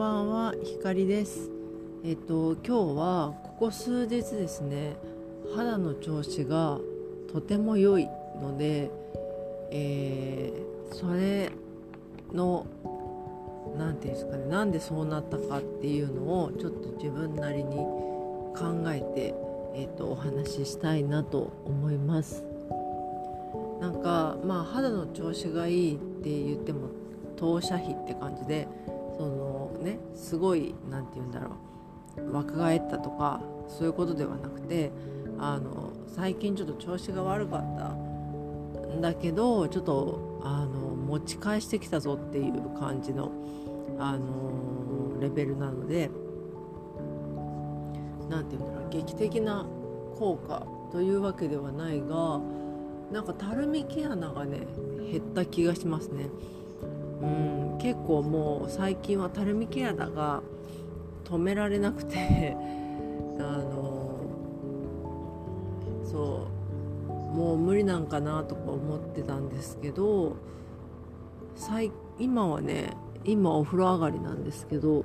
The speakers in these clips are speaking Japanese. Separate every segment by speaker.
Speaker 1: ばんは、ひかりです。えっと今日はここ数日ですね、肌の調子がとても良いので、えー、それの何て言うんですかね、なんでそうなったかっていうのをちょっと自分なりに考えて、えっとお話ししたいなと思います。なんかまあ肌の調子がいいって言っても当社費って感じでそのねすごい何て言うんだろう若返ったとかそういうことではなくてあの最近ちょっと調子が悪かったんだけどちょっとあの持ち返してきたぞっていう感じのあのレベルなので何て言うんだろう劇的な効果というわけではないがなんかたるみ毛穴がね減った気がしますね。うん結構もう最近はたるみケアだが止められなくて あのそうもう無理なんかなとか思ってたんですけど今はね今お風呂上がりなんですけど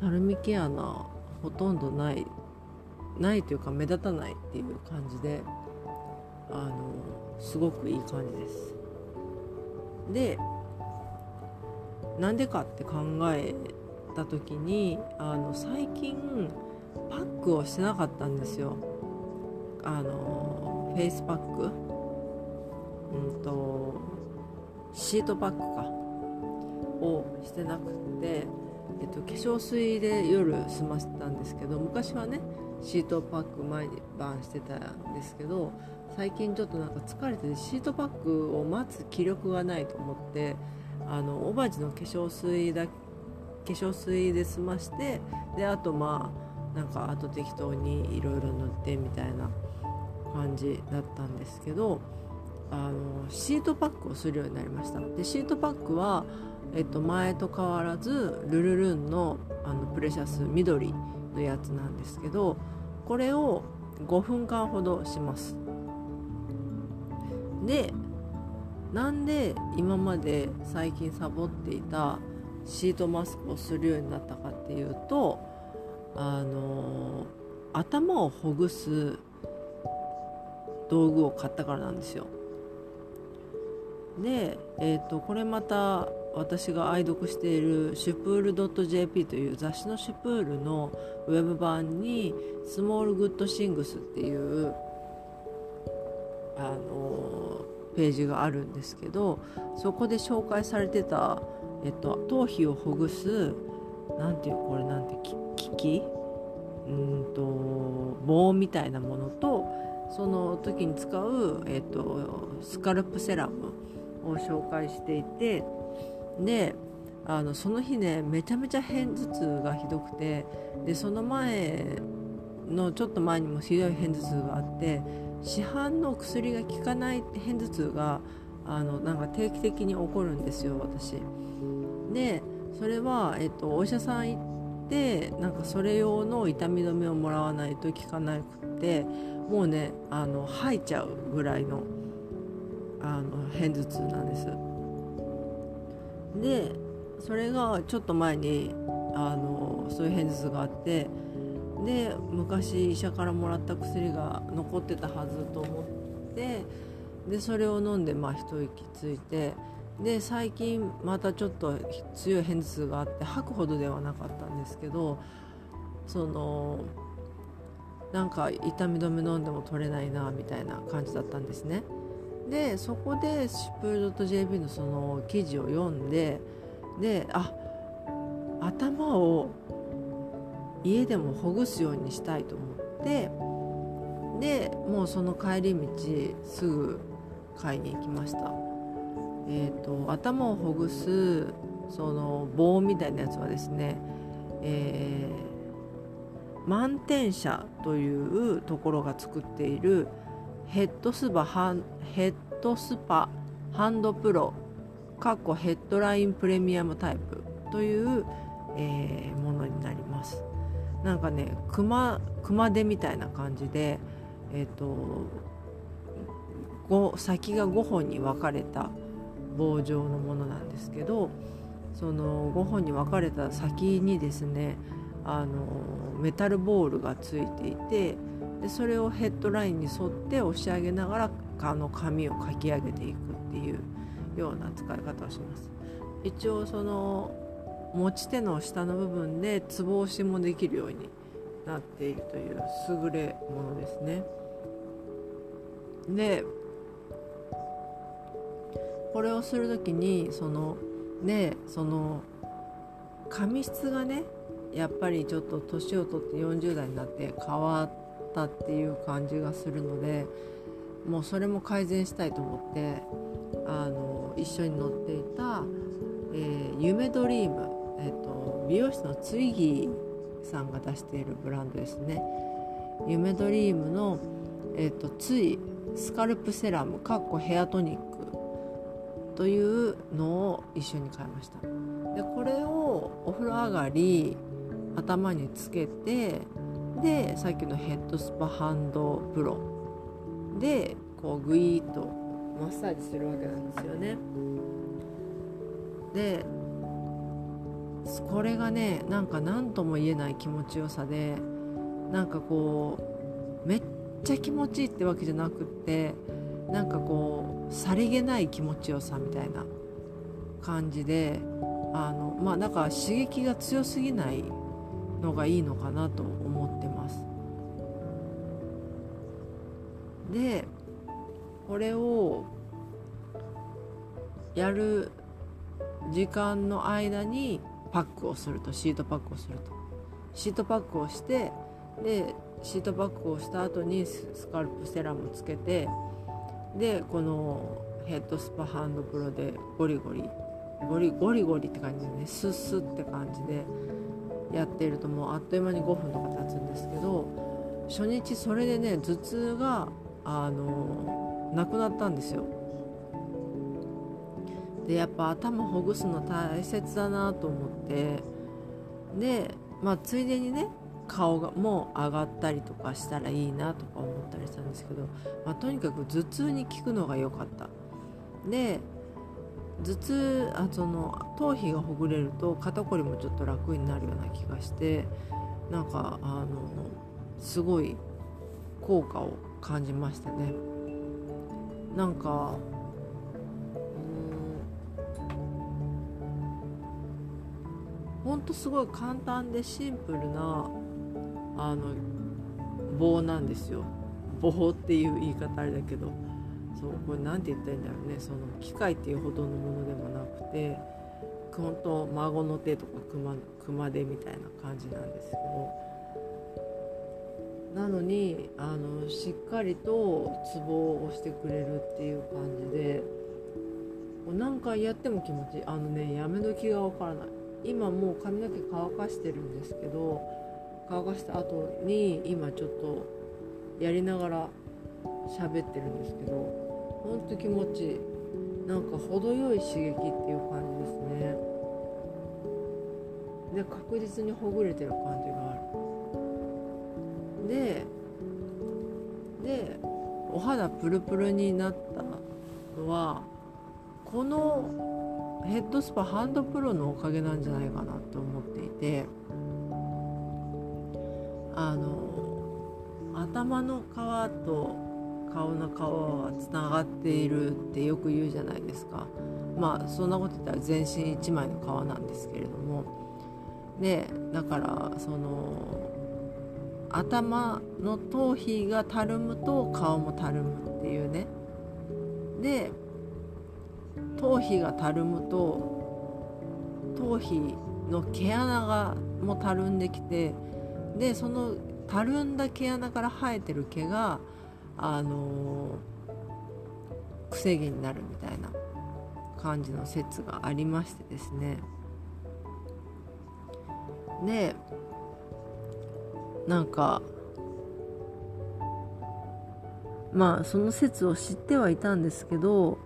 Speaker 1: たるみ毛穴ほとんどないないというか目立たないっていう感じであのすごくいい感じです。でなんでかって考えた時にあの最近パックをしてなかったんですよ。あのフェイスパック。うんとシートパックか。をしてなくて、えっと、化粧水で夜済ませたんですけど昔はねシートパック毎晩してたんですけど最近ちょっとなんか疲れてシートパックを待つ気力がないと思ってあのオバジの化粧水だ化粧水で済ましてであとまあなんかあと適当にいろいろ塗ってみたいな感じだったんですけどあのシートパックをするようになりました。でシートパックは、えっと、前と変わらずルルルンのあのプレシャス緑のやつなんですけどこれを5分間ほどします。でなんで今まで最近サボっていたシートマスクをするようになったかっていうとあの頭をほぐす道具を買ったからなんですよ。で、えーと、これまた私が愛読しているシュプール .jp という雑誌のシュプールのウェブ版にスモールグッドシングスっていうあのページがあるんですけどそこで紹介されてた、えっと、頭皮をほぐすなんていうこれなんて機器うんと棒みたいなものとその時に使う、えっと、スカルプセラムを紹介していてであのその日ねめちゃめちゃ片頭痛がひどくてでその前のちょっと前にもひどい片頭痛があって市販の薬が効かない片頭痛があのなんか定期的に起こるんですよ私。でそれは、えっと、お医者さん行ってなんかそれ用の痛み止めをもらわないと効かなくってもうねあの吐いちゃうぐらいのあの片頭痛なんです。でそれがちょっと前にあのそういう片頭痛があってで昔医者からもらった薬が残ってたはずと思ってでそれを飲んでまあ一息ついてで最近またちょっと強い片頭痛があって吐くほどではなかったんですけどそのなんか痛み止め飲んでも取れないなみたいな感じだったんですね。でそこでシュプル .jp のその記事を読んでであ頭を家でもほぐすようにしたいと思ってでもうその帰り道すぐ買いに行きました、えーと、頭をほぐすその棒みたいなやつはですね、えー、満点社というところが作っているヘッドスパハンヘッドスパハンドプロかっこヘッドラインプレミアムタイプという、えー、ものになります。なんかね熊熊手みたいな感じで、えーと、先が5本に分かれた棒状のものなんですけどその5本に分かれた先にですねあのメタルボールがついていてでそれをヘッドラインに沿って押し上げながらあの紙を書き上げていくっていうような使い方をします。一応その持ち手の下の部分でつぼ押しもできるようになっているという優れものですね。でこれをする時にそのねその髪質がねやっぱりちょっと年を取って40代になって変わったっていう感じがするのでもうそれも改善したいと思ってあの一緒に乗っていた、えー、夢ドリーム、えーと、美容室のツイギーさんが出しているブランドですね。夢ドリームの、えーと、ツイスカルプセラムかっこヘアトニックというのを一緒に買いました。でこれをお風呂上がり頭につけてでさっきのヘッドスパハンドプロでこうグイーッとマッサージするわけなんですよね。でこれがねなんか何とも言えない気持ちよさでなんかこうめっちゃ気持ちいいってわけじゃなくってなんかこうさりげない気持ちよさみたいな感じであのまあだか刺激が強すぎないのがいいのかなと思ってます。でこれをやる時間の間にパックをするとシートパックをするとシートパックをしてでシートパックをした後にスカルプセラムつけてでこのヘッドスパハンドプロでゴリゴリゴリゴリゴリって感じでねスッスッって感じでやってるともうあっという間に5分とか経つんですけど初日それでね頭痛があのなくなったんですよ。でやっぱ頭ほぐすの大切だなと思って。でまあついでにね顔がもう上がったりとかしたらいいなとか思ったりしたんですけど、まあ、とにかく頭痛に効くのが良かった。で頭痛あその頭皮がほぐれると肩こりもちょっと楽になるような気がしてなんかあのすごい効果を感じましたね。なんかほんとすごい簡単でシンプルなあの棒なんですよ。棒っていう言い方あれだけど。そうこれ何て言ったらいいんだろうね。その機械っていうほどのものでもなくて本当孫の手とか熊熊手みたいな感じなんですけど。なのにあのしっかりとツボを押してくれるっていう感じで何回やっても気持ちいい。あのねやめ時がわからない。今もう髪の毛乾かしてるんですけど乾かした後に今ちょっとやりながら喋ってるんですけどほんと気持ちいいなんか程よい刺激っていう感じですね。で確実にほぐれてる感じがある。ででお肌プルプルになったのはこのヘッドスパハンドプロのおかげなんじゃないかなと思っていて。あの頭の皮と顔の皮はつながっているってよく言うじゃないですか。まあそんなこと言ったら全身一枚の皮なんですけれども。でだからその頭の頭皮がたるむと顔もたるむっていうね。で頭皮がたるむと頭皮の毛穴がもたるんできてでそのたるんだ毛穴から生えてる毛があのー、くせ毛になるみたいな感じの説がありましてですね。でなんかまあその説を知ってはいたんですけど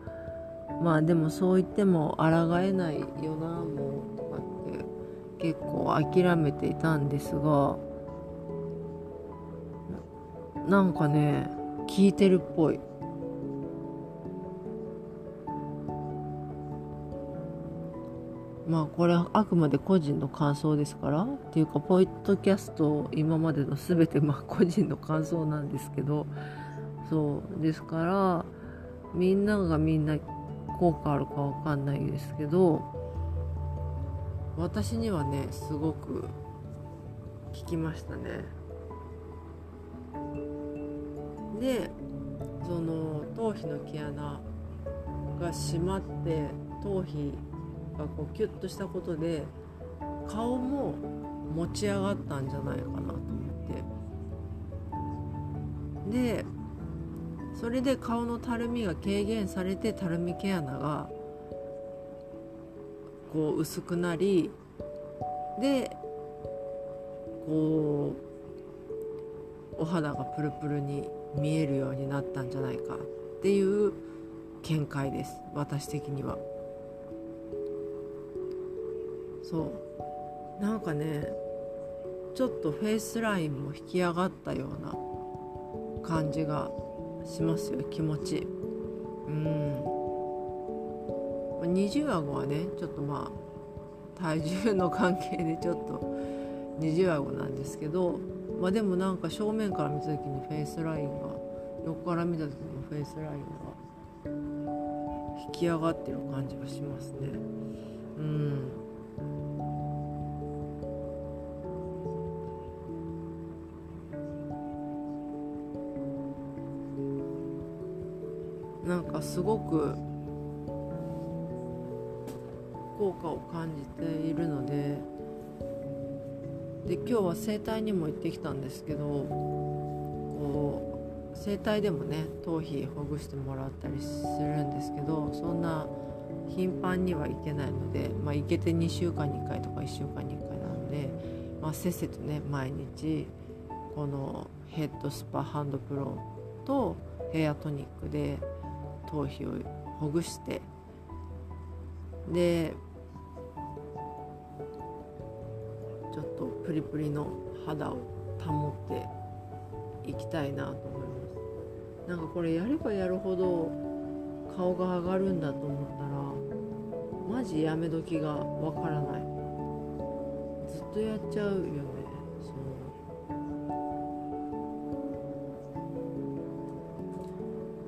Speaker 1: まあでもそう言っても抗えないよなもうとかって結構諦めていたんですがなんかね聞いてるっぽい。まあこれはあくまで個人の感想ですからっていうかポイッドキャスト今までの全てまあ個人の感想なんですけどそうですからみんながみんな効果あるかわかんないですけど私にはねすごく効きましたね。でその頭皮の毛穴が締まって頭皮がこうキュッとしたことで顔も持ち上がったんじゃないかなと思って。でそれで顔のたるみが軽減されてたるみ毛穴がこう薄くなりでこうお肌がプルプルに見えるようになったんじゃないかっていう見解です。私的には。そう。なんかねちょっとフェイスラインも引き上がったような感じがしますよ気持ち。うん。二重顎はねちょっとまあ体重の関係でちょっと二重顎なんですけどまあでもなんか正面から見た時にフェイスラインが横から見た時のフェイスラインが引き上がってる感じがしますね。うん。なんかすごく効果を感じているのでで今日は整体にも行ってきたんですけどこう整体でもね頭皮ほぐしてもらったりするんですけどそんな頻繁には行けないので、まあ、行けて2週間に1回とか1週間に1回なので、まあ、せっせとね毎日このヘッドスパハンドプロとヘアトニックで頭皮をほぐしてでちょっとプリプリの肌を保っていきたいなと思います。なんかこれやればやるほど顔が上がるんだと思ったらマジやめ時がわからない。ずっとやっちゃうよね。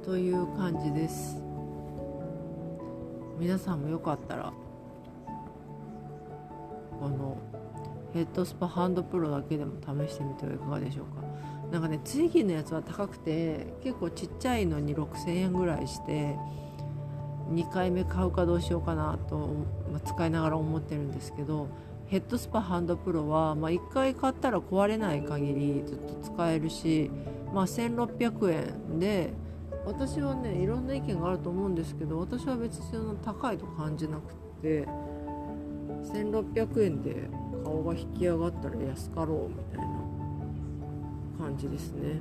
Speaker 1: という感じです。皆さんもよかったらこのヘッドスパハンドプロだけでも試してみてはいかがでしょうか。なんかねツイギーのやつは高くて結構ちっちゃいのに6000円ぐらいして2回目買うかどうしようかなと、まあ、使いながら思ってるんですけどヘッドスパハンドプロは、まあ、1回買ったら壊れない限りずっと使えるし、まあ、1600円で私はねいろんな意見があると思うんですけど私は別にその高いと感じなくて1600円で顔が引き上がったら安かろうみたいな感じですね。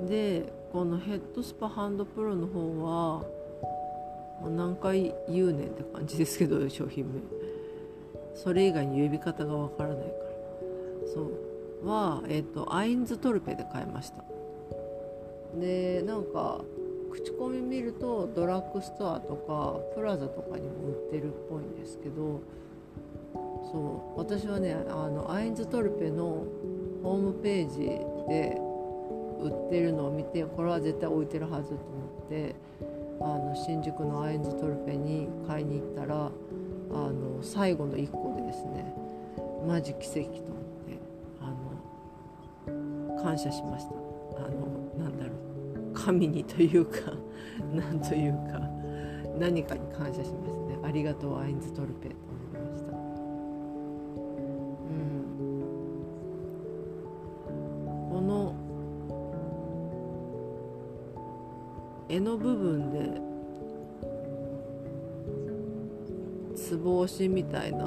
Speaker 1: うん、でこのヘッドスパハンドプロの方は何回言うねんって感じですけど商品名。それ以外に呼び方がわからないから。そう。は、えっ、ー、とアインズトルペで買いました。でなんか口コミ見るとドラッグストアとかプラザとかにも売ってるっぽいんですけどそう私はねあのアインズトルペのホームページで売ってるのを見てこれは絶対置いてるはずと思ってあの新宿のアインズトルペに買いに行ったらあの最後の1個でですねマジ奇跡と思って。感謝しました。あのなんだろう。神にというか 何というか何かに感謝しますね。ありがとうアインズトルペと思いました。うん。この柄の部分でつぼ押しみたいな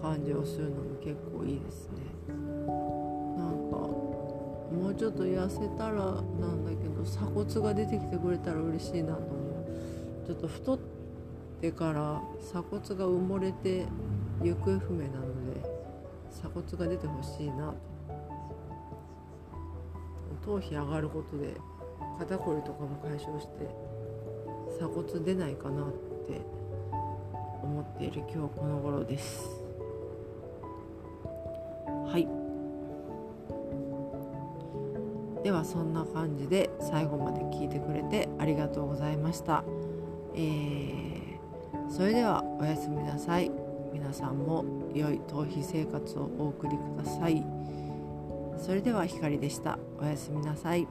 Speaker 1: 感じをするのも結構いいですね。もうちょっと痩せたらなんだけど鎖骨が出てきてくれたら嬉しいなと。思うちょっと太ってから鎖骨が埋もれて行方不明なので鎖骨が出てほしいなと。頭皮上がることで肩こりとかも解消して鎖骨出ないかなって思っている今日この頃です。はい。ではそんな感じで最後まで聞いてくれてありがとうございました、えー、それではおやすみなさい。皆さんも良い逃避生活をお送りください。それでは光でした。おやすみなさい。